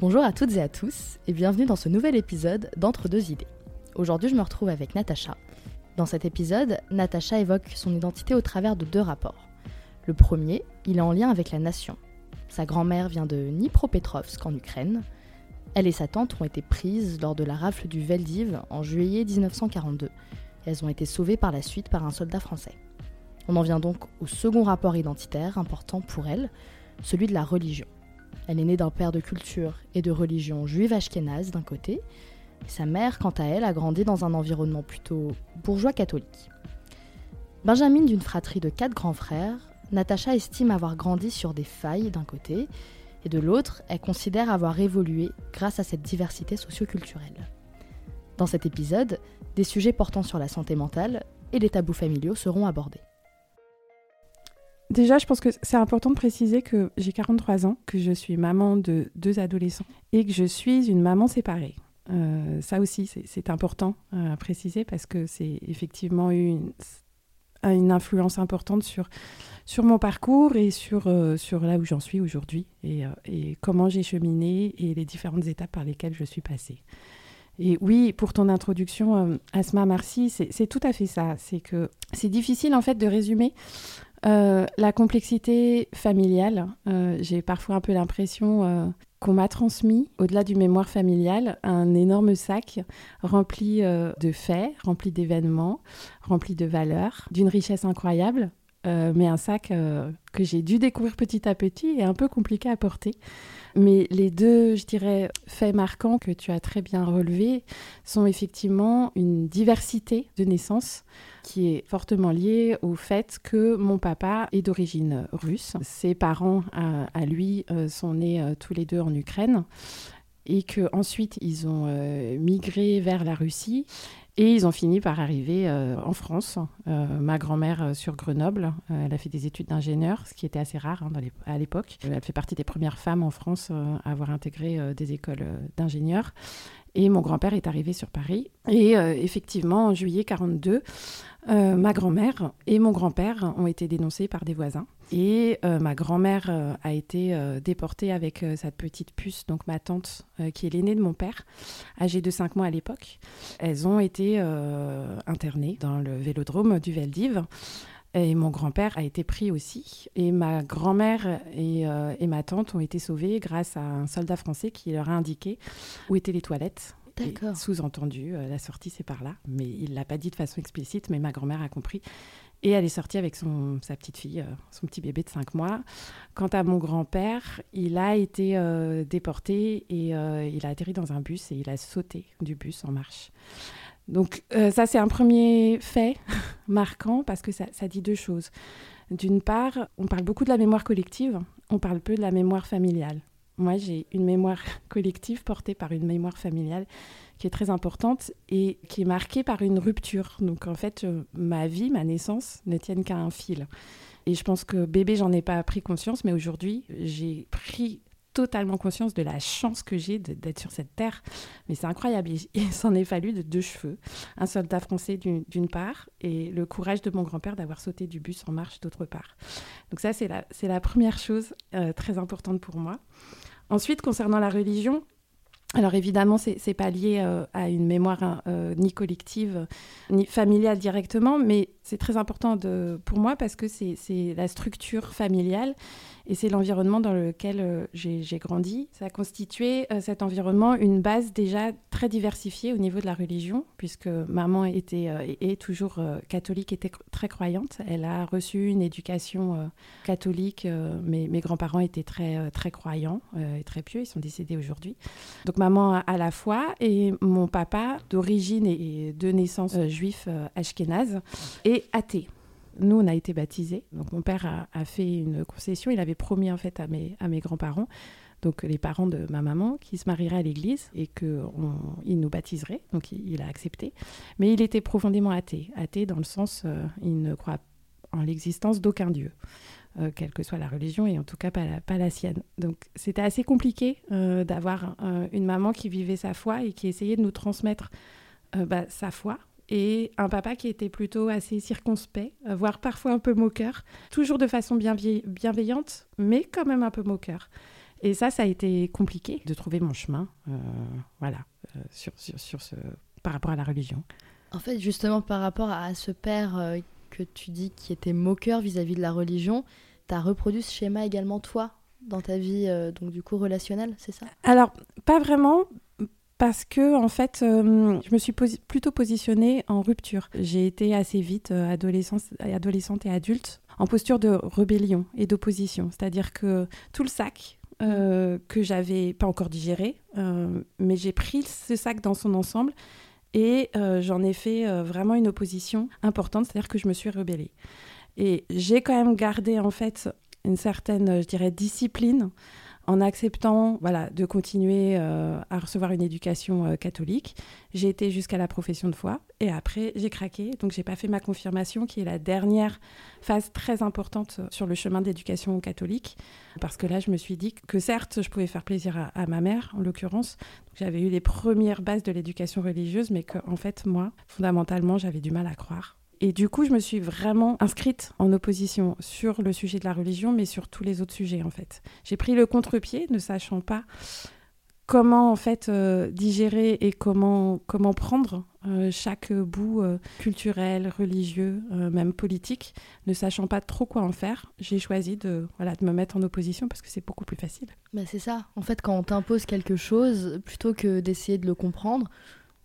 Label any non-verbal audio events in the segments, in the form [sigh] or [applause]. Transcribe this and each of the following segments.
Bonjour à toutes et à tous et bienvenue dans ce nouvel épisode d'Entre deux idées. Aujourd'hui je me retrouve avec Natacha. Dans cet épisode, Natacha évoque son identité au travers de deux rapports. Le premier, il est en lien avec la nation. Sa grand-mère vient de Dnipropetrovsk en Ukraine. Elle et sa tante ont été prises lors de la rafle du Veldiv en juillet 1942. Elles ont été sauvées par la suite par un soldat français. On en vient donc au second rapport identitaire important pour elle, celui de la religion. Elle est née d'un père de culture et de religion juive ashkénaze d'un côté, et sa mère, quant à elle, a grandi dans un environnement plutôt bourgeois catholique. Benjamin d'une fratrie de quatre grands frères, Natacha estime avoir grandi sur des failles d'un côté, et de l'autre, elle considère avoir évolué grâce à cette diversité socioculturelle. Dans cet épisode, des sujets portant sur la santé mentale et les tabous familiaux seront abordés. Déjà, je pense que c'est important de préciser que j'ai 43 ans, que je suis maman de deux adolescents et que je suis une maman séparée. Euh, ça aussi, c'est important à préciser parce que c'est effectivement une, influence importante sur, sur mon parcours et sur, euh, sur là où j'en suis aujourd'hui et, euh, et, comment j'ai cheminé et les différentes étapes par lesquelles je suis passée. Et oui, pour ton introduction, Asma Marcy, c'est tout à fait ça. C'est que c'est difficile en fait de résumer euh, la complexité familiale, euh, j'ai parfois un peu l'impression euh, qu'on m'a transmis, au-delà du mémoire familial, un énorme sac rempli de faits, rempli d'événements, rempli de valeurs, d'une richesse incroyable, mais un sac que j'ai dû découvrir petit à petit et un peu compliqué à porter. Mais les deux, je dirais, faits marquants que tu as très bien relevés sont effectivement une diversité de naissances qui est fortement liée au fait que mon papa est d'origine russe. Ses parents, à, lui, euh, sont nés euh, tous les deux en Ukraine et qu'ensuite ils ont euh, migré vers la Russie et ils ont fini par arriver en France. ma grand-mère sur Grenoble, elle a fait des études d'ingénieur, ce qui était assez rare hein, à l'époque. Elle fait partie des premières femmes en France à avoir intégré des écoles d'ingénieurs. Et mon grand-père est arrivé sur Paris. Et effectivement, en juillet 42, euh, ma grand-mère et mon grand-père ont été dénoncés par des voisins. Et euh, ma grand-mère euh, a été déportée avec sa petite puce, donc ma tante, qui est l'aînée de mon père, âgée de 5 mois à l'époque. Elles ont été internées dans le vélodrome du Veldiv. Et mon grand-père a été pris aussi. Et ma grand-mère et, et, ma tante ont été sauvées grâce à un soldat français qui leur a indiqué où étaient les toilettes. Sous-entendu, euh, la sortie c'est par là, mais il l'a pas dit de façon explicite, mais ma grand-mère a compris. Et elle est sortie avec son, sa petite fille, euh, son petit bébé de 5 mois. Quant à mon grand-père, il a été euh, déporté et il a atterri dans un bus et il a sauté du bus en marche. Donc ça, c'est un premier fait [laughs] marquant parce que ça, ça dit deux choses. D'une part, on parle beaucoup de la mémoire collective, on parle peu de la mémoire familiale. Moi, j'ai une mémoire [laughs] collective portée par une mémoire familiale qui est très importante et qui est marquée par une rupture. Donc, en fait, euh, ma vie, ma naissance ne tiennent qu'à un fil. Et je pense que bébé, j'en ai pas pris conscience, mais aujourd'hui, j'ai pris totalement conscience de la chance que j'ai d'être sur cette terre. Mais c'est incroyable. Il, s'en est fallu de deux cheveux. Un soldat français d'une part et le courage de mon grand-père d'avoir sauté du bus en marche d'autre part. Donc ça, c'est la, première chose euh, très importante pour moi. Ensuite, concernant la religion, alors évidemment, c'est n'est pas lié euh, à une mémoire euh, ni collective ni familiale directement, mais c'est très important pour moi parce que c'est la structure familiale et c'est l'environnement dans lequel euh, j'ai grandi. Ça a constitué euh, cet environnement une base déjà très diversifiée au niveau de la religion, puisque maman était euh, et est toujours catholique, était très croyante. Elle a reçu une éducation catholique. Mes, mes grands-parents étaient très, très croyants et très pieux. Ils sont décédés aujourd'hui. Donc maman à la foi et mon papa d'origine et de naissance juif ashkénaze et athée nous, on a été baptisés. Donc, mon père a, fait une concession. Il avait promis, en fait, à mes, à mes grands-parents, donc les parents de ma maman, qu'ils se marieraient à l'église et qu'il nous baptiserait. Donc, il, a accepté. Mais il était profondément athée. Athée dans le sens, euh, il ne croit en l'existence d'aucun Dieu. Euh, quelle que soit la religion, et en tout cas pas la, pas la sienne. Donc c'était assez compliqué euh, d'avoir une maman qui vivait sa foi et qui essayait de nous transmettre bah, sa foi, et un papa qui était plutôt assez circonspect, euh, voire parfois un peu moqueur, toujours de façon bienveillante, mais quand même un peu moqueur. Et ça, ça a été compliqué de trouver mon chemin, voilà, sur, sur, sur, ce, par rapport à la religion. En fait, justement, par rapport à ce père que tu dis qui était moqueur vis-à-vis de la religion, tu as reproduit ce schéma également toi dans ta vie, donc du coup relationnelle, c'est ça? Alors, pas vraiment, parce que en fait, euh, je me suis plutôt positionnée en rupture. J'ai été assez vite euh, adolescente et adulte en posture de rébellion et d'opposition, c'est-à-dire que tout le sac euh, que j'avais pas encore digéré, mais j'ai pris ce sac dans son ensemble et j'en ai fait vraiment une opposition importante, c'est-à-dire que je me suis rebellée. Et j'ai quand même gardé en fait une certaine, je dirais, discipline en acceptant voilà, de continuer euh, à recevoir une éducation euh, catholique. J'ai été jusqu'à la profession de foi et après j'ai craqué. Donc j'ai pas fait ma confirmation qui est la dernière phase très importante sur le chemin d'éducation catholique. Parce que là je me suis dit que certes je pouvais faire plaisir à, à ma mère en l'occurrence. J'avais eu les premières bases de l'éducation religieuse mais qu'en fait moi fondamentalement j'avais du mal à croire et du coup, je me suis vraiment inscrite en opposition sur le sujet de la religion, mais sur tous les autres sujets, en fait. J'ai pris le contre-pied, ne sachant pas comment, en fait, euh, digérer et comment, comment prendre euh, chaque bout euh, culturel, religieux, même politique, ne sachant pas trop quoi en faire. J'ai choisi de, voilà, de me mettre en opposition parce que c'est beaucoup plus facile. Bah c'est ça. En fait, quand on t'impose quelque chose, plutôt que d'essayer de le comprendre,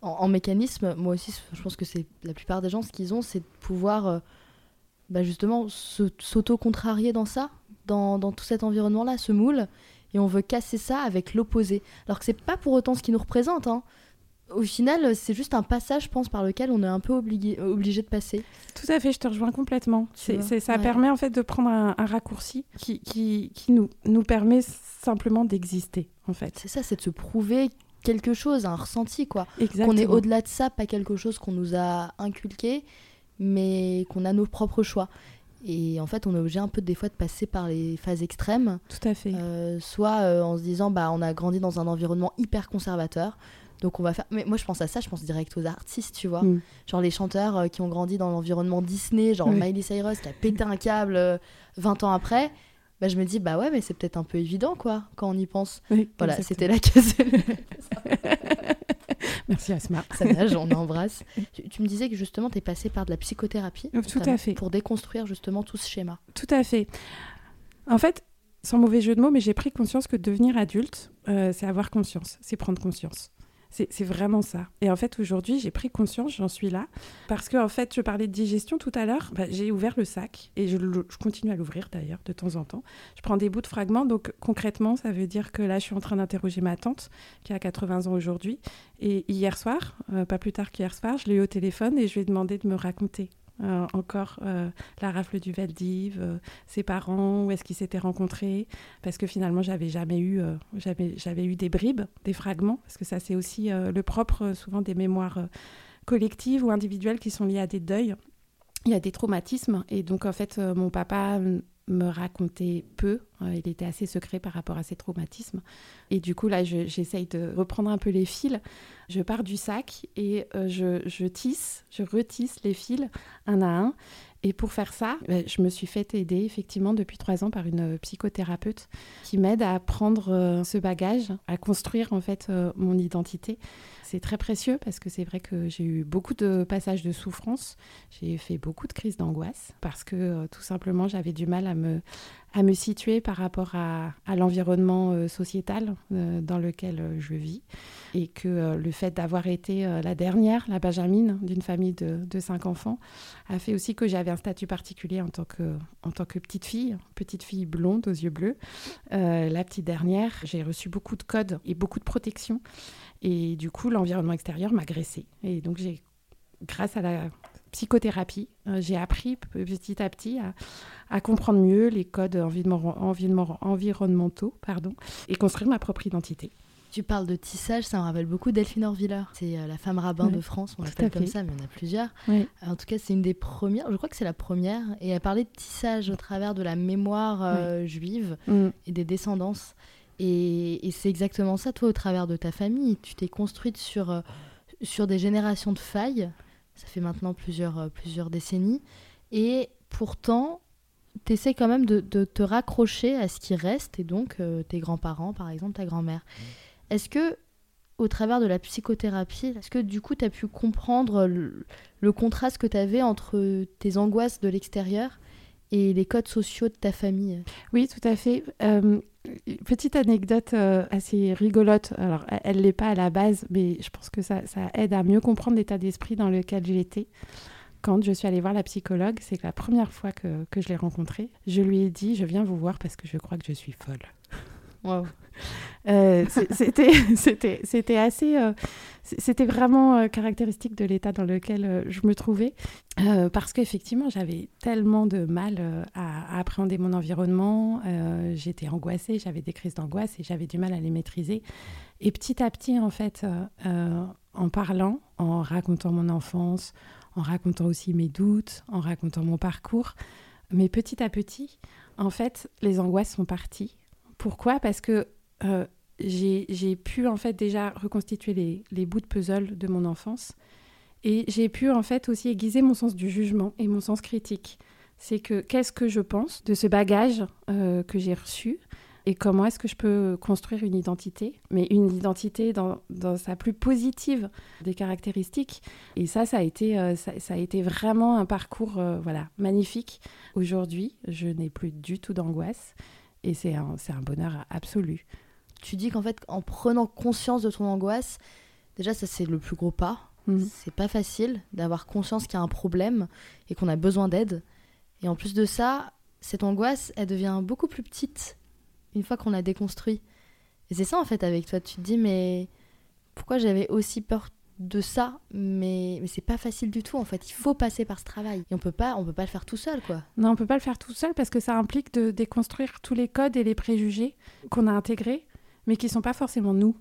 en, mécanisme, moi aussi, je pense que c'est la plupart des gens, ce qu'ils ont, c'est de pouvoir euh, bah, justement s'auto-contrarier dans ça, dans, dans, tout cet environnement-là, ce moule, et on veut casser ça avec l'opposé. Alors que c'est pas pour autant ce qui nous représente. Hein. Au final, c'est juste un passage, je pense, par lequel on est un peu obligé, obligé de passer. Tout à fait, je te rejoins complètement. Ça permet en fait de prendre un, un raccourci qui, qui, qui, nous, nous permet simplement d'exister, en fait. C'est ça, c'est de se prouver quelque chose, un ressenti, quoi. Qu'on est au-delà de ça, pas quelque chose qu'on nous a inculqué, mais qu'on a nos propres choix. Et en fait, on est obligé un peu des fois de passer par les phases extrêmes. Tout à fait. Euh, soit euh, en se disant, bah, on a grandi dans un environnement hyper conservateur. Donc on va faire. Mais moi je pense à ça, je pense direct aux artistes, tu vois. Mm. Genre les chanteurs euh, qui ont grandi dans l'environnement Disney, genre Miley Cyrus qui a pété un câble 20 ans après. Bah, je me dis, bah ouais, mais c'est peut-être un peu évident, quoi, quand on y pense. voilà, c'était la case. [laughs] [laughs] Merci Asma. Ça nage, on embrasse. Tu, me disais que justement, tu es passée par de la psychothérapie. Tout à fait. Pour déconstruire justement tout ce schéma. Tout à fait. En fait, sans mauvais jeu de mots, mais j'ai pris conscience que devenir adulte, euh, c'est avoir conscience, c'est prendre conscience. C'est vraiment ça. Et en fait, aujourd'hui, j'ai pris conscience, j'en suis là. Parce que, en fait, je parlais de digestion tout à l'heure. Bah, j'ai ouvert le sac et je, continue à l'ouvrir d'ailleurs de temps en temps. Je prends des bouts de fragments. Donc, concrètement, ça veut dire que là, je suis en train d'interroger ma tante qui a 80 ans aujourd'hui. Et hier soir, euh, pas plus tard qu'hier soir, je l'ai eu au téléphone et je lui ai demandé de me raconter euh, encore euh, la rafle du Valdiv, euh, ses parents, où est-ce qu'ils s'étaient rencontrés, parce que finalement j'avais jamais eu, j'avais eu des bribes, des fragments, parce que ça c'est aussi le propre souvent des mémoires collectives ou individuelles qui sont liées à des deuils. Il y a des traumatismes. Et donc en fait mon papa me racontait peu. Euh, il était assez secret par rapport à ses traumatismes. Et du coup, là, j'essaye de reprendre un peu les fils. Je pars du sac et euh, je, tisse, je retisse les fils un à un. Et pour faire ça, ben, je me suis fait aider effectivement depuis trois ans par une psychothérapeute qui m'aide à prendre euh, ce bagage, à construire en fait mon identité. C'est très précieux parce que c'est vrai que j'ai eu beaucoup de passages de souffrance, j'ai fait beaucoup de crises d'angoisse parce que euh, tout simplement j'avais du mal à me, à me situer par rapport à, l'environnement euh, sociétal euh, dans lequel je vis et que le fait d'avoir été la dernière, la Benjamine d'une famille de, de, cinq enfants, a fait aussi que j'avais un statut particulier en tant que, en tant que petite fille, petite fille blonde aux yeux bleus. la petite dernière, j'ai reçu beaucoup de codes et beaucoup de protection et du coup, l'environnement extérieur m'a agressée. Et donc, j'ai, grâce à la psychothérapie, euh, j'ai appris petit à petit à, comprendre mieux les codes environnementaux pardon, et construire ma propre identité. Tu parles de tissage, ça me rappelle beaucoup Delphine Orviller. C'est euh, la femme rabbin de France, on l'appelle comme ça, mais il y en a plusieurs. En tout cas, c'est une des premières, je crois que c'est la première, et elle parlait de tissage au travers de la mémoire euh, juive mm. et des descendances. Et, c'est exactement ça, toi, au travers de ta famille. Tu t'es construite sur, euh, sur des générations de failles. Ça fait maintenant plusieurs, euh, plusieurs décennies. Et pourtant, tu essaies quand même de, te raccrocher à ce qui reste, et donc euh, tes grands-parents, par exemple, ta grand-mère. Mmh. Est-ce que, au travers de la psychothérapie, est-ce que du coup, tu as pu comprendre le, contraste que tu avais entre tes angoisses de l'extérieur et les codes sociaux de ta famille? Oui, tout à fait. Euh, petite anecdote euh, assez rigolote. Alors, elle ne l'est pas à la base, mais je pense que ça, ça aide à mieux comprendre l'état d'esprit dans lequel j'étais quand je suis allée voir la psychologue, c'est la première fois que je l'ai rencontrée, je lui ai dit Je viens vous voir parce que je crois que je suis folle. Euh, [laughs] c'était assez. Euh, c'était vraiment euh, caractéristique de l'état dans lequel je me trouvais. parce qu'effectivement, j'avais tellement de mal à, appréhender mon environnement. J'étais angoissée, j'avais des crises d'angoisse et j'avais du mal à les maîtriser. Et petit à petit, en fait, en parlant, en racontant mon enfance, en racontant aussi mes doutes, en racontant mon parcours. Mais petit à petit, en fait, les angoisses sont parties. Pourquoi? Parce que euh, j'ai pu en fait déjà reconstituer les, bouts de puzzle de mon enfance et j'ai pu en fait aussi aiguiser mon sens du jugement et mon sens critique. C'est que qu'est-ce que je pense de ce bagage euh, que j'ai reçu et comment est-ce que je peux construire une identité, mais une identité dans, sa plus positive des caractéristiques. Et ça, ça a été, euh, ça, a été vraiment un parcours voilà, magnifique. Aujourd'hui, je n'ai plus du tout d'angoisse et c'est un, un bonheur absolu. Tu dis qu'en fait, en prenant conscience de ton angoisse, déjà, ça c'est le plus gros pas. Mmh. C'est pas facile d'avoir conscience qu'il y a un problème et qu'on a besoin d'aide. Et en plus de ça, cette angoisse, elle devient beaucoup plus petite une fois qu'on a déconstruit. Et c'est ça en fait avec toi, tu te dis mais pourquoi j'avais aussi peur de ça mais, mais c'est pas facile du tout en fait, il faut passer par ce travail. Et on peut pas on peut pas le faire tout seul quoi. Non, on peut pas le faire tout seul parce que ça implique de déconstruire tous les codes et les préjugés qu'on a intégrés mais qui sont pas forcément nous.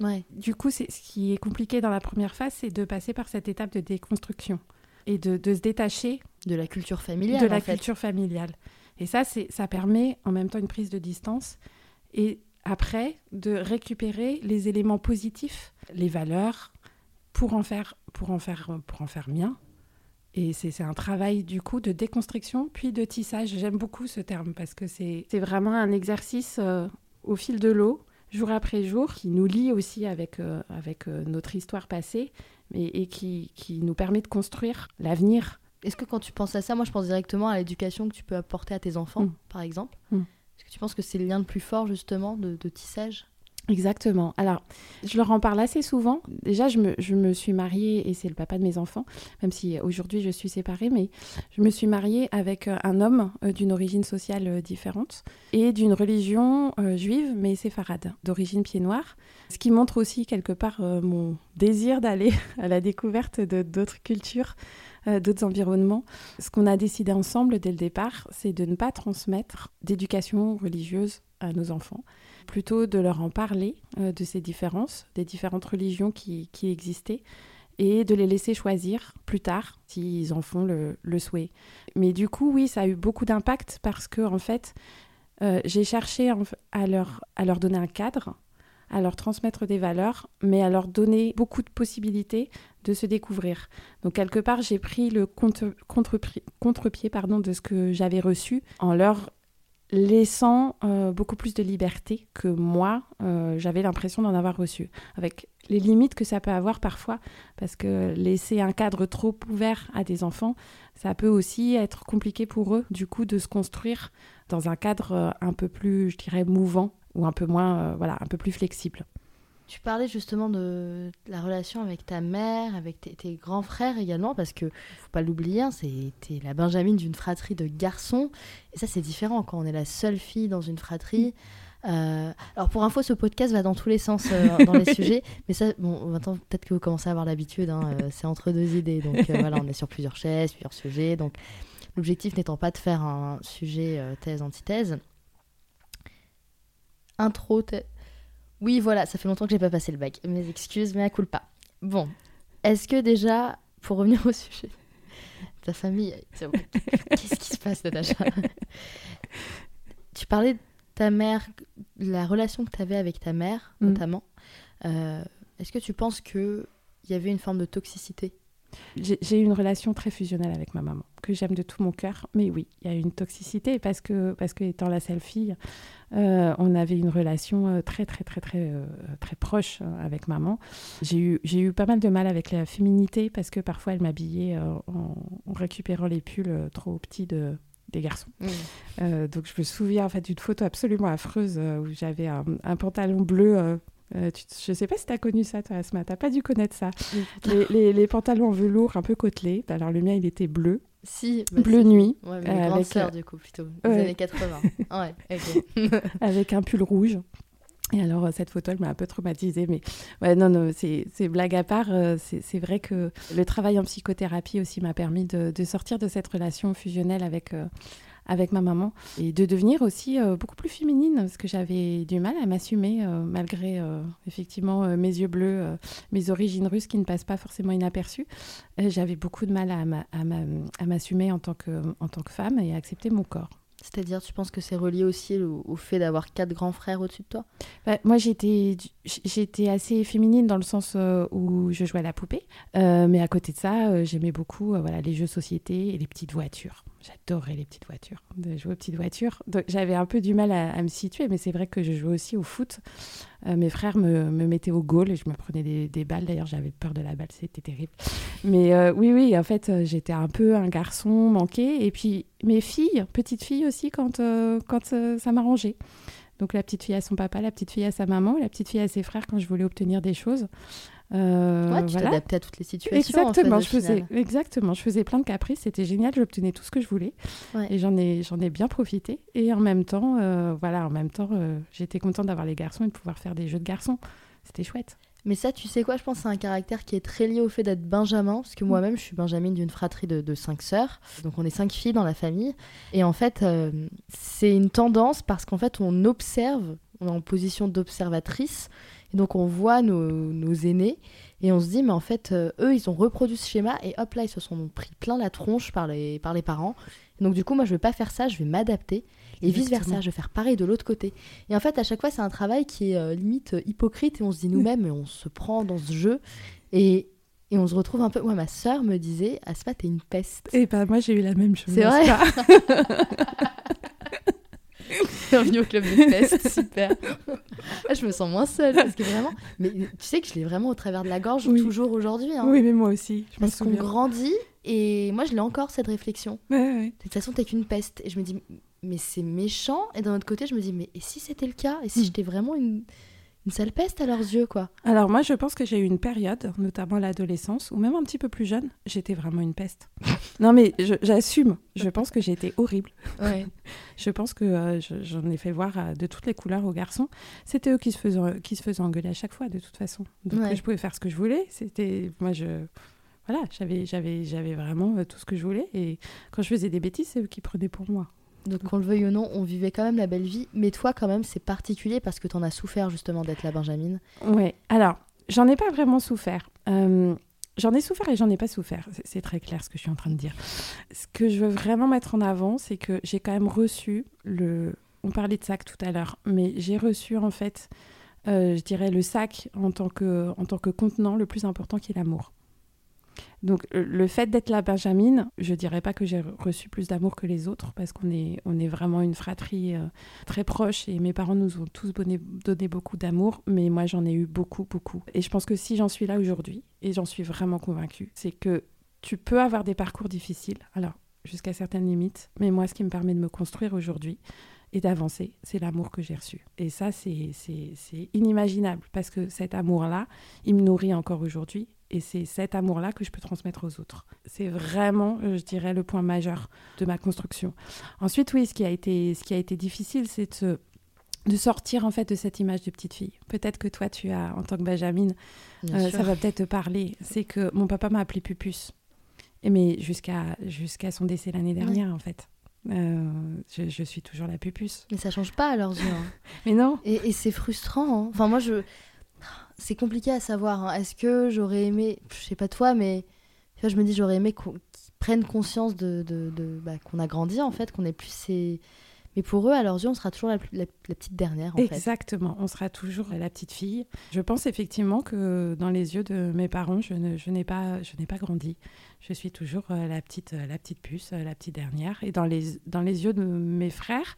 Ouais. Du coup, c'est ce qui est compliqué dans la première phase, c'est de passer par cette étape de déconstruction et de, de se détacher de la culture familiale. De la culture familiale. Et ça, ça permet en même temps une prise de distance et après de récupérer les éléments positifs, les valeurs, pour en faire, pour en faire, pour en faire mien. Et c'est un travail du coup de déconstruction puis de tissage. J'aime beaucoup ce terme parce que c'est vraiment un exercice euh, au fil de l'eau, jour après jour, qui nous lie aussi avec, euh, avec euh, notre histoire passée mais, et qui, qui nous permet de construire l'avenir est-ce que quand tu penses à ça, moi je pense directement à l'éducation que tu peux apporter à tes enfants, mm. par exemple? Mm. Est-ce que tu penses que c'est le lien le plus fort justement de, tissage? Exactement. Alors, je leur en parle assez souvent. Déjà, je me, suis mariée, et c'est le papa de mes enfants, même si aujourd'hui je suis séparée, mais je me suis mariée avec euh, un homme euh, d'une origine sociale euh, différente et d'une religion juive, mais séfarade, d'origine pied noir. Ce qui montre aussi quelque part mon désir d'aller [laughs] à la découverte d'autres cultures d'autres environnements. Ce qu'on a décidé ensemble dès le départ, c'est de ne pas transmettre d'éducation religieuse à nos enfants, plutôt de leur en parler euh, de ces différences, des différentes religions qui, existaient, et de les laisser choisir plus tard s'ils en font le, souhait. Mais du coup, oui, ça a eu beaucoup d'impact parce que, en fait, euh, j'ai cherché à leur, à leur donner un cadre, à leur transmettre des valeurs, mais à leur donner beaucoup de possibilités de se découvrir. Donc quelque part, j'ai pris le contre-pied pardon, de ce que j'avais reçu en leur laissant euh, beaucoup plus de liberté que moi, euh, j'avais l'impression d'en avoir reçu, avec les limites que ça peut avoir parfois, parce que laisser un cadre trop ouvert à des enfants, ça peut aussi être compliqué pour eux, du coup, de se construire dans un cadre euh, un peu plus, je dirais, mouvant ou un peu moins, voilà, un peu plus flexible. Tu parlais justement de la relation avec ta mère, avec tes, grands frères également, parce que faut pas l'oublier, hein, c'était la Benjamine d'une fratrie de garçons, et ça c'est différent quand on est la seule fille dans une fratrie. Euh, alors pour info, ce podcast va dans tous les sens euh, [laughs] dans les sujets, mais ça, bon, maintenant peut-être que vous commencez à avoir l'habitude, hein, euh, c'est entre deux idées, donc voilà, on est sur plusieurs chaises, plusieurs sujets, donc l'objectif n'étant pas de faire un sujet thèse-antithèse. Intro, oui, voilà, ça fait longtemps que j'ai pas passé le bac. Mes excuses, mais à coule pas. Bon, est-ce que déjà, pour revenir au sujet, ta famille, [laughs] qu'est-ce qui se passe, Natacha? Tu parlais de ta mère, la relation que tu avais avec ta mère, mm. notamment. Euh, est-ce que tu penses qu'il y avait une forme de toxicité J'ai eu une relation très fusionnelle avec ma maman, que j'aime de tout mon cœur. Mais oui, il y a eu une toxicité parce que, parce que étant la seule fille, euh, on avait une relation euh, très, très, très, très, euh, très proche avec maman. J'ai eu, eu pas mal de mal avec la féminité parce que parfois elle m'habillait en, récupérant les pulls trop petits de, des garçons. Mmh. donc je me souviens en fait d'une photo absolument affreuse où j'avais un, pantalon bleu euh, je ne sais pas si tu as connu ça, toi, Asma. Tu pas dû connaître ça. les, les, pantalons en velours un peu côtelés. Alors, le mien, il était bleu. Si. Bah, bleu nuit. Ouais, mais euh, avec... sœur, du coup, plutôt. Des années 80. [laughs] ouais, [laughs] avec un pull rouge. Et alors, cette photo, elle m'a un peu traumatisée. Mais ouais, non, non, c'est blague à part. Euh, c'est vrai que le travail en psychothérapie aussi m'a permis de, de, sortir de cette relation fusionnelle avec, avec ma maman et de devenir aussi euh, beaucoup plus féminine parce que j'avais du mal à m'assumer euh, malgré euh, effectivement mes yeux bleus, mes origines russes qui ne passent pas forcément inaperçues. j'avais beaucoup de mal à, m'assumer en, tant que, en tant que femme et à accepter mon corps. C'est-à-dire, tu penses que c'est relié aussi au, fait d'avoir quatre grands frères au-dessus de toi? Bah, Moi, j'étais, j'étais assez féminine dans le sens où je jouais à la poupée. mais à côté de ça, j'aimais beaucoup voilà, les jeux société et les petites voitures. J'adorais les petites voitures, de jouer aux petites voitures. J'avais un peu du mal à, me situer, mais c'est vrai que je jouais aussi au foot. Euh, mes frères me, me, mettaient au goal et je me prenais des, des balles. D'ailleurs, j'avais peur de la balle, c'était terrible. Mais euh, oui, oui, en fait, euh, j'étais un peu un garçon manqué. Et puis mes filles, petites filles aussi, quand, quand ça m'arrangeait. Donc la petite fille à son papa, la petite fille à sa maman, la petite fille à ses frères quand je voulais obtenir des choses. Euh, tu t'adaptais à toutes les situations. Exactement, je faisais, exactement, je faisais plein de caprices, c'était génial, j'obtenais tout ce que je voulais et j'en ai, j'en ai bien profité. Et en même temps, euh, voilà, en même temps, euh, j'étais contente d'avoir les garçons et de pouvoir faire des jeux de garçons. C'était chouette. Mais ça, tu sais quoi, je pense que c'est un caractère qui est très lié au fait d'être Benjamin, parce que mm. moi-même, je suis Benjamin d'une fratrie de, de, cinq sœurs, donc on est cinq filles dans la famille. Et en fait, c'est une tendance parce qu'en fait, on observe, on est en position d'observatrice, donc on voit nos, aînés et on se dit, mais en fait, euh, eux, ils ont reproduit ce schéma et hop là, ils se sont pris plein la tronche par les, par les parents. donc du coup, moi, je vais pas faire ça, je vais m'adapter. Et vice-versa, je vais faire pareil de l'autre côté. Et en fait, à chaque fois, c'est un travail qui est euh, limite euh, hypocrite et on se dit nous-mêmes, on se prend dans ce jeu. Et, et on se retrouve un peu. Moi, ma sœur me disait, Aspa, t'es une peste. Et bah, moi, j'ai eu la même chose. C'est vrai. [laughs] [laughs] Bienvenue au club de peste, super. [laughs] Ah, je me sens moins seule parce que vraiment. Mais tu sais que je l'ai vraiment au travers de la gorge toujours aujourd'hui. Hein. Oui, mais moi aussi. Je parce qu'on grandit et moi je l'ai encore cette réflexion. De toute façon, t'es qu'une peste. Et je me dis, mais c'est méchant. Et d'un autre côté, je me dis, mais et si c'était le cas? Et si mm. j'étais vraiment une une sale peste à leurs yeux, quoi. Alors moi, je pense que j'ai eu une période, notamment l'adolescence, ou même un petit peu plus jeune, j'étais vraiment une peste. [laughs] non mais j'assume, je, pense que j'étais horrible. Ouais. [laughs] je pense que euh, j'en ai fait voir euh, de toutes les couleurs aux garçons. C'était eux qui se, faisaient, qui se faisaient engueuler à chaque fois, de toute façon. Donc je pouvais faire ce que je voulais. C'était moi, je voilà, j'avais j'avais j'avais vraiment euh, tout ce que je voulais. Et quand je faisais des bêtises, c'est eux qui prenaient pour moi. Donc qu'on le veuille ou non, on vivait quand même la belle vie. Mais toi, quand même, c'est particulier parce que tu en as souffert justement d'être la Benjamine. Ouais. Alors, j'en ai pas vraiment souffert. Euh, j'en ai souffert et j'en ai pas souffert. C'est très clair ce que je suis en train de dire. Ce que je veux vraiment mettre en avant, c'est que j'ai quand même reçu le. On parlait de sac tout à l'heure, mais j'ai reçu en fait, euh, je dirais, le sac en tant que, en tant que contenant le plus important qui est l'amour. Donc le fait d'être la Benjamin, je dirais pas que j'ai reçu plus d'amour que les autres parce qu'on est, on est vraiment une fratrie euh, très proche et mes parents nous ont tous donné, donné beaucoup d'amour, mais moi j'en ai eu beaucoup, beaucoup. Et je pense que si j'en suis là aujourd'hui, et j'en suis vraiment convaincue, c'est que tu peux avoir des parcours difficiles, alors jusqu'à certaines limites, mais moi ce qui me permet de me construire aujourd'hui, et d'avancer, c'est l'amour que j'ai reçu. Et ça, c'est inimaginable parce que cet amour-là, il me nourrit encore aujourd'hui et c'est cet amour-là que je peux transmettre aux autres. C'est vraiment, euh, je dirais, le point majeur de ma construction. Ensuite, oui, ce qui a été, ce qui a été difficile, c'est de, de sortir en fait de cette image de petite fille. Peut-être que toi, tu as, en tant que Benjamin, euh, ça va peut-être te parler. C'est que mon papa m'a appelé Pupus. Et mais jusqu'à jusqu'à son décès l'année dernière, en fait. Euh, je, suis toujours la pupus. Mais ça change pas à leurs yeux. Hein. [laughs] mais non. Et, et c'est frustrant. Hein. Enfin, moi, je, c'est compliqué à savoir. Hein. Est-ce que j'aurais aimé, je sais pas toi, mais je me dis j'aurais aimé qu'ils prennent conscience de, bah, qu'on a grandi en fait, qu'on est plus ces Mais pour eux, à leurs yeux, on sera toujours la, petite dernière, en Exactement, on sera toujours la petite fille. Je pense effectivement que dans les yeux de mes parents, je, je n'ai pas, je n'ai pas grandi. Je suis toujours euh, la petite, euh, la petite puce, euh, la petite dernière. Et dans les, dans les yeux de mes frères,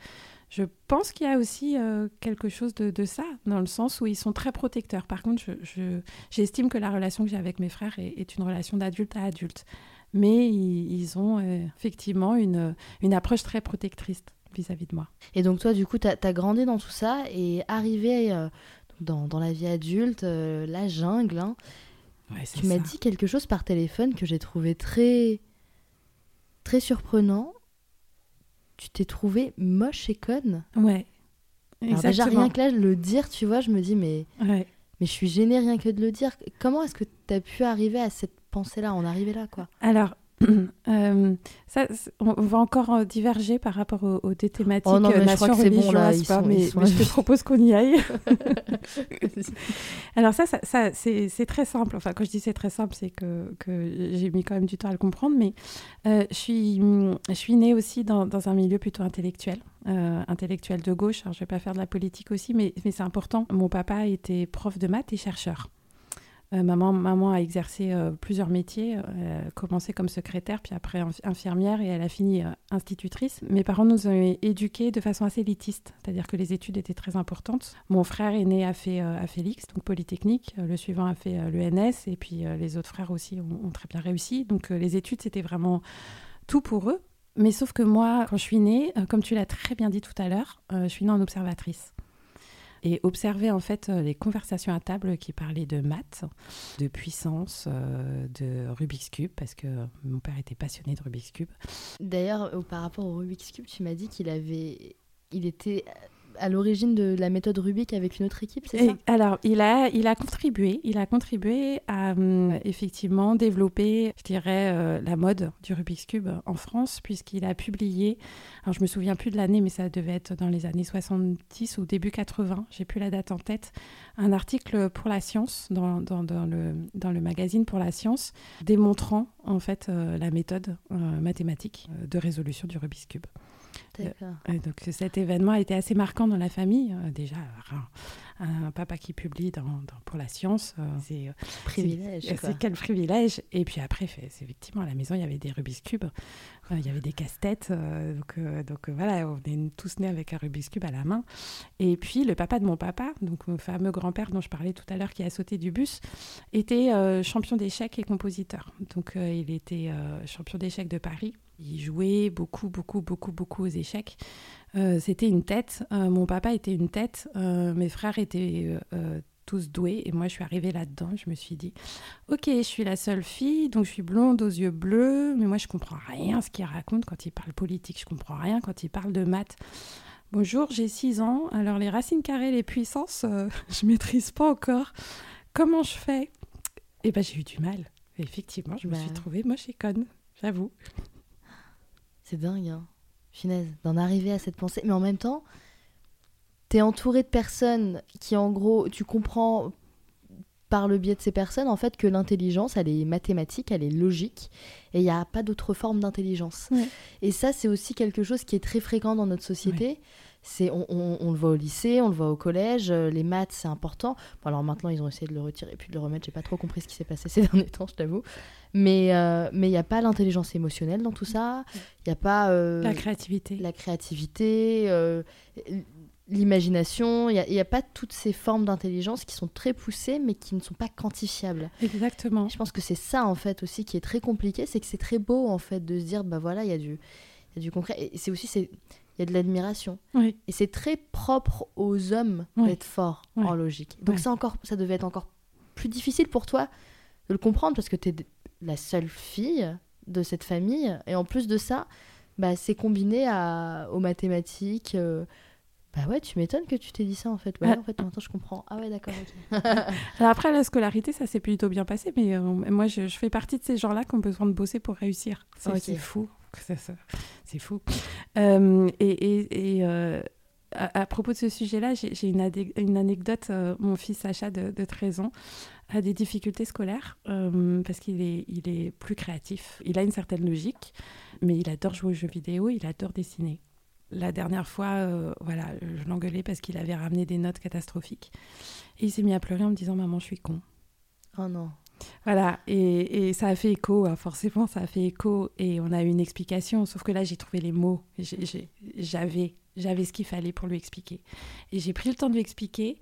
je pense qu'il y a aussi quelque chose de, de, ça, dans le sens où ils sont très protecteurs. Par contre, je, j'estime que la relation que j'ai avec mes frères est, est une relation d'adulte à adulte. Mais ils, ils ont effectivement une, une approche très protectrice vis-à-vis de moi. Et donc toi, du coup, tu as, grandi dans tout ça et arrivé euh, dans, dans, la vie adulte, euh, la jungle, hein, tu m'as dit quelque chose par téléphone que j'ai trouvé très, très surprenant. Tu t'es trouvé moche et conne. Ouais. Alors déjà, rien que là, le dire, tu vois, je me dis, mais, ouais. mais je suis gênée rien que de le dire. Comment est-ce que tu as pu arriver à cette pensée-là, en arriver là, quoi? Alors, [coughs] Euh, ça, on va encore euh, diverger par rapport aux, aux des thématiques oh non, mais nation, je bon, là, pas, mais, mais je te propose qu'on y aille. [laughs] Alors ça, ça, ça c'est très simple. Enfin, quand je dis c'est très simple, c'est que, que j'ai mis quand même du temps à le comprendre, mais euh, je, suis, je suis née aussi dans, dans un milieu plutôt intellectuel. Euh, intellectuel de gauche. Alors, je ne vais pas faire de la politique aussi, mais, mais c'est important. Mon papa était prof de maths et chercheur. Euh, maman, a exercé euh, plusieurs métiers. Elle a commencé comme secrétaire, puis après infirmière, et elle a fini euh, institutrice. Mes parents nous ont éduqués de façon assez élitiste, c'est-à-dire que les études étaient très importantes. Mon frère aîné a fait à Félix, donc Polytechnique. Le suivant a fait l'ENS, et puis les autres frères aussi ont, ont très bien réussi. Donc les études, c'était vraiment tout pour eux. Mais sauf que moi, quand je suis née, comme tu l'as très bien dit tout à l'heure, je suis née en observatrice et observer en fait euh, les conversations à table qui parlaient de maths, de puissance, euh, de Rubik's Cube, parce que mon père était passionné de Rubik's Cube. D'ailleurs, par rapport au Rubik's Cube, tu m'as dit qu'il avait, il était à l'origine de la méthode Rubik avec une autre équipe, c'est ça? Alors, il a, il a contribué, il a contribué à hum, effectivement développer, je dirais, euh, la mode du Rubik's Cube en France, puisqu'il a publié, alors je me souviens plus de l'année, mais ça devait être dans les années 70 ou début 80, j'ai plus la date en tête, un article pour la science, dans, dans, dans le, dans le magazine pour la science, démontrant en fait euh, la méthode euh, mathématique de résolution du Rubik's Cube. Euh, donc cet événement a été assez marquant dans la famille. Euh, déjà, un, papa qui publie dans, pour la science, euh, c'est privilège. C'est quel privilège. Et puis après, effectivement, à la maison, il y avait des Rubik's Cube, il y avait des casse-têtes. donc, donc voilà, on est tous nés avec un Rubik's Cube à la main. Et puis le papa de mon papa, donc mon fameux grand-père dont je parlais tout à l'heure, qui a sauté du bus, était champion d'échecs et compositeur. Donc il était champion d'échecs de Paris il jouait beaucoup, beaucoup, beaucoup, beaucoup aux échecs. Euh, c'était une tête. Euh, mon papa était une tête. Euh, mes frères étaient tous doués. Et moi, je suis arrivée là-dedans. Je me suis dit, OK, je suis la seule fille, donc je suis blonde aux yeux bleus. Mais moi, je comprends rien ce qu'il raconte quand il parle politique. Je comprends rien quand il parle de maths. Bonjour, j'ai 6 ans. Alors, les racines carrées, les puissances, [laughs] je maîtrise pas encore. Comment je fais? Eh ben, j'ai eu du mal. effectivement, je me suis bah. trouvée moche et conne, j'avoue. C'est dingue, hein. Finesse, d'en arriver à cette pensée. Mais en même temps, t'es entouré de personnes qui, en gros, tu comprends par le biais de ces personnes, en fait, que l'intelligence, elle est mathématique, elle est logique, et il n'y a pas d'autre forme d'intelligence. Et ça, c'est aussi quelque chose qui est très fréquent dans notre société. C'est, on, on, le voit au lycée, on le voit au collège, euh, les maths, c'est important. Bon, alors maintenant, ils ont essayé de le retirer puis de le remettre. J'ai pas trop compris ce qui s'est passé [laughs] ces derniers temps, je t'avoue. Mais euh, mais il n'y a pas l'intelligence émotionnelle dans tout ça. Il n'y a pas euh, la créativité. La créativité, l'imagination. Il n'y a, a, pas toutes ces formes d'intelligence qui sont très poussées, mais qui ne sont pas quantifiables. Exactement. Je pense que c'est ça en fait aussi qui est très compliqué, c'est que c'est très beau en fait de se dire bah voilà il y a du y a du concret. Et c'est aussi c'est il y a de l'admiration. Et c'est très propre aux hommes d'être forts en logique. Donc ça, encore, ça devait être encore plus difficile pour toi de le comprendre parce que tu es la seule fille de cette famille. Et en plus de ça, bah, c'est combiné à, aux mathématiques. Euh, bah ouais, tu m'étonnes que tu t'aies dit ça en fait. Ouais, en fait, maintenant je comprends. Ah ouais, d'accord. [laughs] après, la scolarité, ça s'est plutôt bien passé, mais euh, moi, je, fais partie de ces gens-là qui ont besoin de bosser pour réussir. C'est fou. C'est fou. Euh, et, euh, à, propos de ce sujet-là, j'ai une, anecdote. Euh, mon fils Sacha de, de, 13 ans a des difficultés scolaires parce qu'il est, il est plus créatif. Il a une certaine logique, mais il adore jouer aux jeux vidéo, il adore dessiner. la dernière fois, voilà, je l'engueulais parce qu'il avait ramené des notes catastrophiques. Et il s'est mis à pleurer en me disant Maman, je suis con. Oh non. Voilà, et, ça a fait écho, hein, forcément, ça a fait écho, et on a eu une explication, sauf que là, j'ai trouvé les mots, j'avais, j'avais ce qu'il fallait pour lui expliquer. Et j'ai pris le temps de lui expliquer,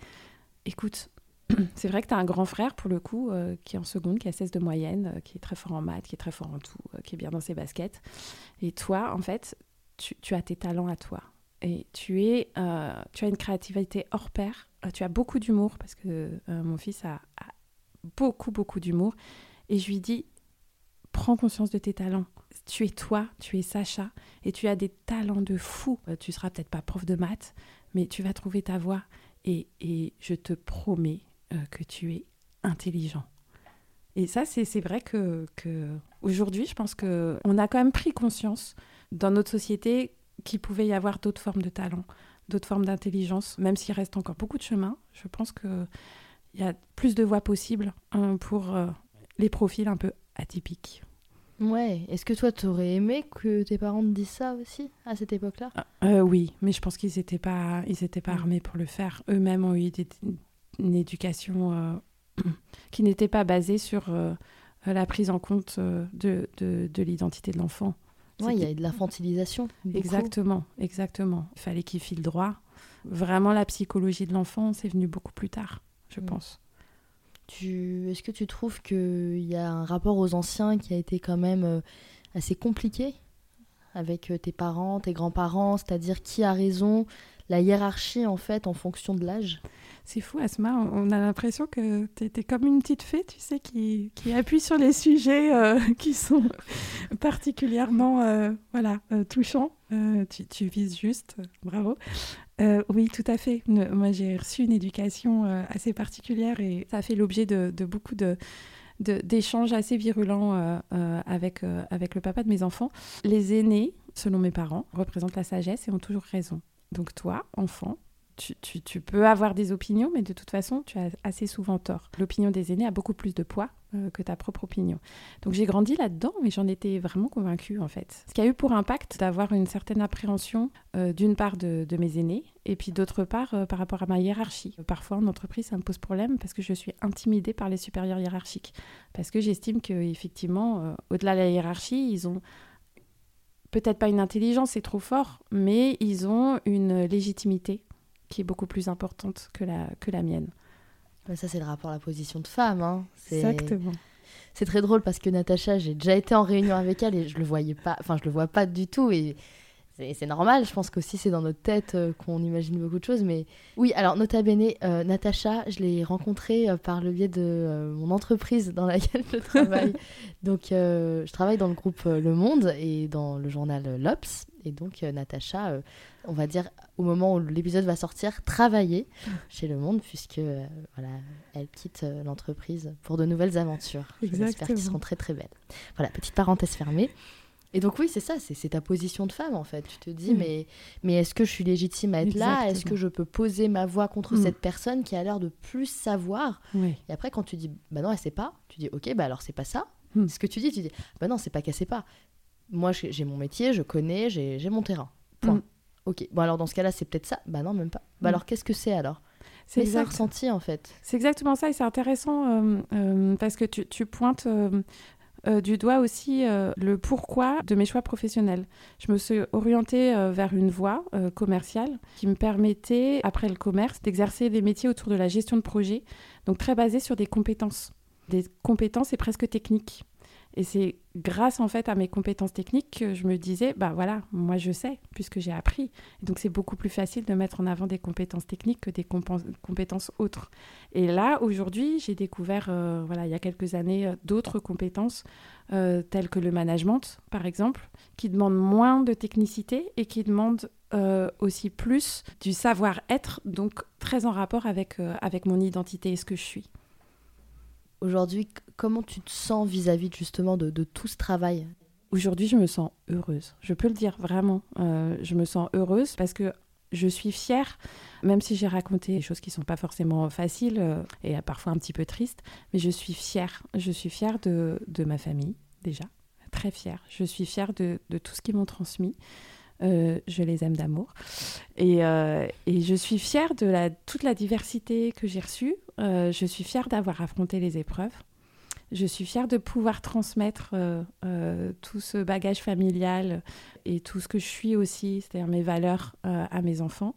écoute, [clears throat] c'est vrai que tu as un grand frère, pour le coup, euh, qui est en seconde, qui a 16 de moyenne, euh, qui est très fort en maths, qui est très fort en tout, euh, qui est bien dans ses baskets. Et toi, en fait, tu, as tes talents à toi. Et tu, es, tu as une créativité hors pair. tu as beaucoup d'humour, parce que mon fils a, beaucoup, beaucoup d'humour. Et je lui dis, prends conscience de tes talents. Tu es toi, tu es Sacha, et tu as des talents de fou. tu seras peut-être pas prof de maths, mais tu vas trouver ta voie. Et, et je te promets euh, que tu es intelligent. Et ça, c'est vrai que, que aujourd'hui, je pense qu'on a quand même pris conscience dans notre société qu'il pouvait y avoir d'autres formes de talent, d'autres formes d'intelligence, même s'il reste encore beaucoup de chemin. Je pense qu'il y a plus de voies possibles hein, pour euh, les profils un peu atypiques. Ouais, est-ce que toi, tu aurais aimé que tes parents te disent ça aussi à cette époque-là? Euh, Oui, mais je pense qu'ils n'étaient pas, ils pas mm. armés pour le faire. Eux-mêmes ont eu des, une éducation euh, [clears throat] qui n'était pas basée sur euh, la prise en compte euh, de, de, l'identité de l'enfant. Oui, il y a de l'infantilisation. Exactement, exactement. Il fallait qu'il file droit. Vraiment, la psychologie de l'enfant, c'est venu beaucoup plus tard, je mm. pense. Tu... Est-ce que tu trouves qu'il y a un rapport aux anciens qui a été quand même assez compliqué avec tes parents, tes grands-parents, c'est-à-dire qui a raison, la hiérarchie en fait en fonction de l'âge c'est fou, Asma, on a l'impression que tu étais comme une petite fée, tu sais, qui, appuie sur les sujets euh, [laughs] qui sont particulièrement euh, voilà, euh, touchants. Tu, tu, vises juste, bravo. oui, tout à fait. moi, j'ai reçu une éducation assez particulière et ça a fait l'objet de, de, beaucoup de d'échanges assez virulents avec, avec le papa de mes enfants. Les aînés, selon mes parents, représentent la sagesse et ont toujours raison. Donc toi, enfant, tu, peux avoir des opinions, mais de toute façon, tu as assez souvent tort. L'opinion des aînés a beaucoup plus de poids euh, que ta propre opinion. Donc j'ai grandi là-dedans, mais j'en étais vraiment convaincue en fait. Ce qui a eu pour impact d'avoir une certaine appréhension euh, d'une part de, mes aînés, et puis d'autre part euh, par rapport à ma hiérarchie. Parfois en entreprise, ça me pose problème parce que je suis intimidée par les supérieurs hiérarchiques. Parce que j'estime qu'effectivement, au-delà de la hiérarchie, ils ont peut-être pas une intelligence, c'est trop fort, mais ils ont une légitimité qui est beaucoup plus importante que la, que la mienne. Ça, c'est le rapport à la position de femme. Hein. Exactement. C'est très drôle parce que Natacha, j'ai déjà été en réunion avec elle et je le voyais pas, enfin, je le vois pas du tout. Et c'est normal, je pense qu'aussi c'est dans notre tête euh, qu'on imagine beaucoup de choses. Mais oui, alors nota bene, euh, Natacha, je l'ai rencontrée euh, par le biais de mon entreprise dans laquelle je travaille. [laughs] donc je travaille dans le groupe Le Monde et dans le journal L'Obs. Et donc Natacha, on va dire au moment où l'épisode va sortir, travailler [laughs] chez Le Monde puisque voilà, elle quitte l'entreprise pour de nouvelles aventures. J'espère qu'elles seront très très belles. Voilà, petite parenthèse fermée. Et donc oui, c'est ça, c'est ta position de femme en fait. Tu te dis, mm. mais, mais est-ce que je suis légitime à être là? Est-ce que je peux poser ma voix contre mm. cette personne qui a l'air de plus savoir? Et après, quand tu dis, bah non, elle sait pas, tu dis, ok, bah alors c'est pas ça. Mm. Ce que tu dis, tu dis, bah non, c'est pas qu'elle sait pas. Moi, j'ai mon métier, je connais, j'ai mon terrain. Point. Ok, bon alors dans ce cas-là, c'est peut-être ça? Bah non, même pas. Bah alors qu'est-ce que c'est alors? C'est ça ressenti en fait. C'est exactement ça et c'est intéressant euh, euh, parce que tu, tu pointes euh, euh, du doigt aussi euh, le pourquoi de mes choix professionnels. Je me suis orientée euh, vers une voie commerciale qui me permettait, après le commerce, d'exercer des métiers autour de la gestion de projet, donc très basés sur des compétences, des compétences et presque techniques. Et c'est grâce en fait à mes compétences techniques que je me disais, bah voilà, moi je sais puisque j'ai appris. donc c'est beaucoup plus facile de mettre en avant des compétences techniques que des compétences autres. Et là aujourd'hui, j'ai découvert, euh, voilà, il y a quelques années, euh, d'autres compétences euh, telles que le management, par exemple, qui demandent moins de technicité et qui demandent aussi plus du savoir-être, donc très en rapport avec, avec mon identité et ce que je suis. Aujourd'hui, comment tu te sens vis-à-vis justement de, tout ce travail? Aujourd'hui, je me sens heureuse. Je peux le dire vraiment. Euh, je me sens heureuse parce que je suis fière, même si j'ai raconté des choses qui ne sont pas forcément faciles euh, et parfois un petit peu tristes, mais je suis fière. Je suis fière de, ma famille, déjà, très fière. Je suis fière de, tout ce qu'ils m'ont transmis. Je les aime d'amour. Et, et, je suis fière de toute la diversité que j'ai reçue. je suis fière d'avoir affronté les épreuves. Je suis fière de pouvoir transmettre euh, euh, tout ce bagage familial et tout ce que je suis aussi, c'est-à-dire mes valeurs euh, à mes enfants.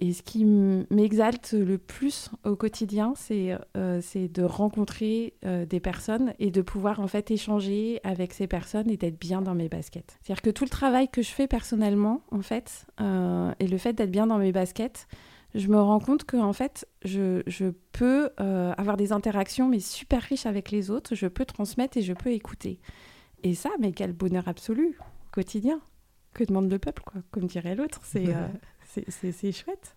Et ce qui m'exalte le plus au quotidien, c'est de rencontrer des personnes et de pouvoir en fait échanger avec ces personnes et d'être bien dans mes baskets. C'est-à-dire que tout le travail que je fais personnellement, en fait, et le fait d'être bien dans mes baskets, je me rends compte que en fait, je, je peux euh, avoir des interactions mais super riches avec les autres, je peux transmettre et je peux écouter. Et ça, mais quel bonheur absolu, quotidien. Que demande le peuple, quoi, comme dirait l'autre. C'est euh, [laughs] c'est chouette.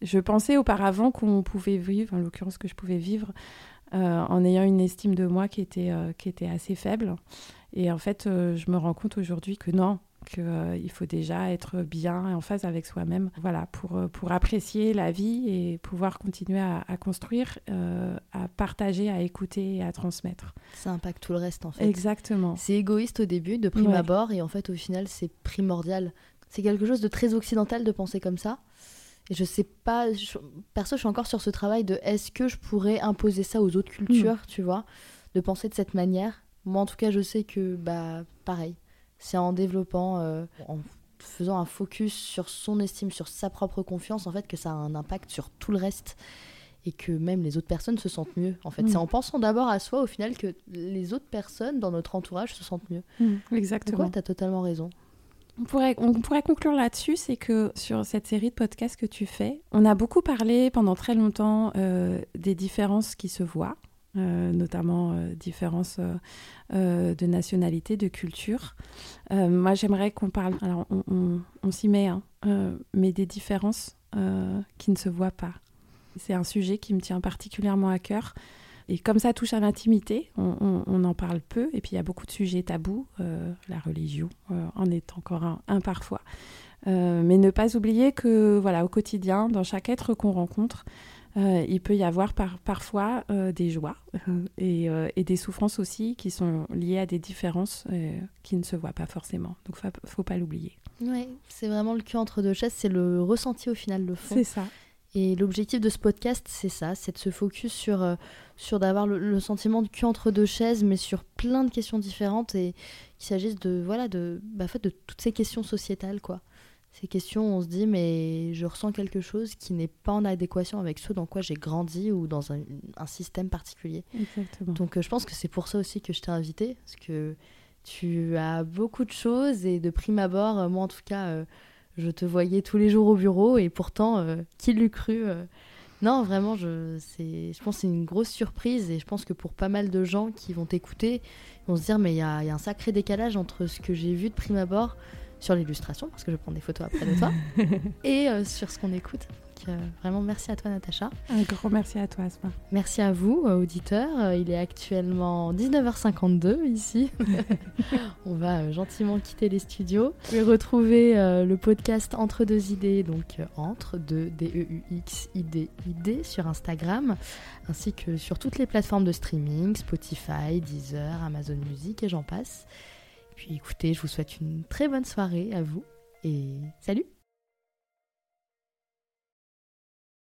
Je pensais auparavant qu'on pouvait vivre, en l'occurrence que je pouvais vivre, euh, en ayant une estime de moi qui était, qui était assez faible. Et en fait, je me rends compte aujourd'hui que non, qu'il euh, faut déjà être bien et en phase avec soi-même voilà, pour, euh, pour apprécier la vie et pouvoir continuer à, construire, euh, à partager, à écouter et à transmettre. Ça impacte tout le reste en fait. Exactement. C'est égoïste au début, de prime abord, et en fait au final c'est primordial. C'est quelque chose de très occidental de penser comme ça. Et je sais pas, perso, je suis encore sur ce travail de est-ce que je pourrais imposer ça aux autres cultures, mm. tu vois, de penser de cette manière? Moi, en tout cas, je sais que, bah, pareil, c'est en développant, euh, en faisant un focus sur son estime, sur sa propre confiance, en fait, que ça a un impact sur tout le reste et que même les autres personnes se sentent mieux. En fait, mm. c'est en pensant d'abord à soi, au final, que les autres personnes dans notre entourage se sentent mieux. Mm, exactement. tu as totalement raison? On pourrait, on pourrait conclure là-dessus, c'est que sur cette série de podcasts que tu fais, on a beaucoup parlé pendant très longtemps euh, des différences qui se voient notamment euh, différences euh, de nationalité, de culture. moi, j'aimerais qu'on parle, alors on, s'y met, hein, mais des différences qui ne se voient pas. C'est un sujet qui me tient particulièrement à cœur. Et comme ça touche à l'intimité, on, en parle peu. Et puis il y a beaucoup de sujets tabous. la religion en est encore un, un parfois. mais ne pas oublier que, voilà, au quotidien, dans chaque être qu'on rencontre, euh, il peut y avoir parfois euh, des joies euh, et, des souffrances aussi qui sont liées à des différences qui ne se voient pas forcément. Donc, il ne faut pas l'oublier. Oui, c'est vraiment le cul entre deux chaises, c'est le ressenti au final, le fond. C'est ça. Et l'objectif de ce podcast, c'est ça, c'est de se focus sur, sur d'avoir le, sentiment de cul entre deux chaises, mais sur plein de questions différentes et qu'il s'agisse de, voilà, de, bah, fait, de toutes ces questions sociétales, quoi ces questions, on se dit, mais je ressens quelque chose qui n'est pas en adéquation avec ce dans quoi j'ai grandi ou dans un, système particulier. Exactement. Donc euh, je pense que c'est pour ça aussi que je t'ai invité, parce que tu as beaucoup de choses et de prime abord, euh, moi en tout cas, euh, je te voyais tous les jours au bureau et pourtant, qui l'eût cru Non, vraiment, je, je pense que c'est une grosse surprise et je pense que pour pas mal de gens qui vont t'écouter, ils vont se dire, mais il y a un sacré décalage entre ce que j'ai vu de prime abord sur l'illustration, parce que je prends des photos après de toi, [laughs] et euh, sur ce qu'on écoute. Euh, vraiment, merci à toi, Natacha. Un grand merci à toi, Asma. Merci à vous, euh, auditeurs. il est actuellement 19h52 ici. [laughs] [laughs] On va gentiment quitter les studios. Vous pouvez retrouver le podcast Entre deux idées, donc entre deux D-E-U-X-I-D-I-D sur Instagram, ainsi que sur toutes les plateformes de streaming, Spotify, Deezer, Amazon Music et j'en passe. Puis écoutez, je vous souhaite une très bonne soirée à vous et salut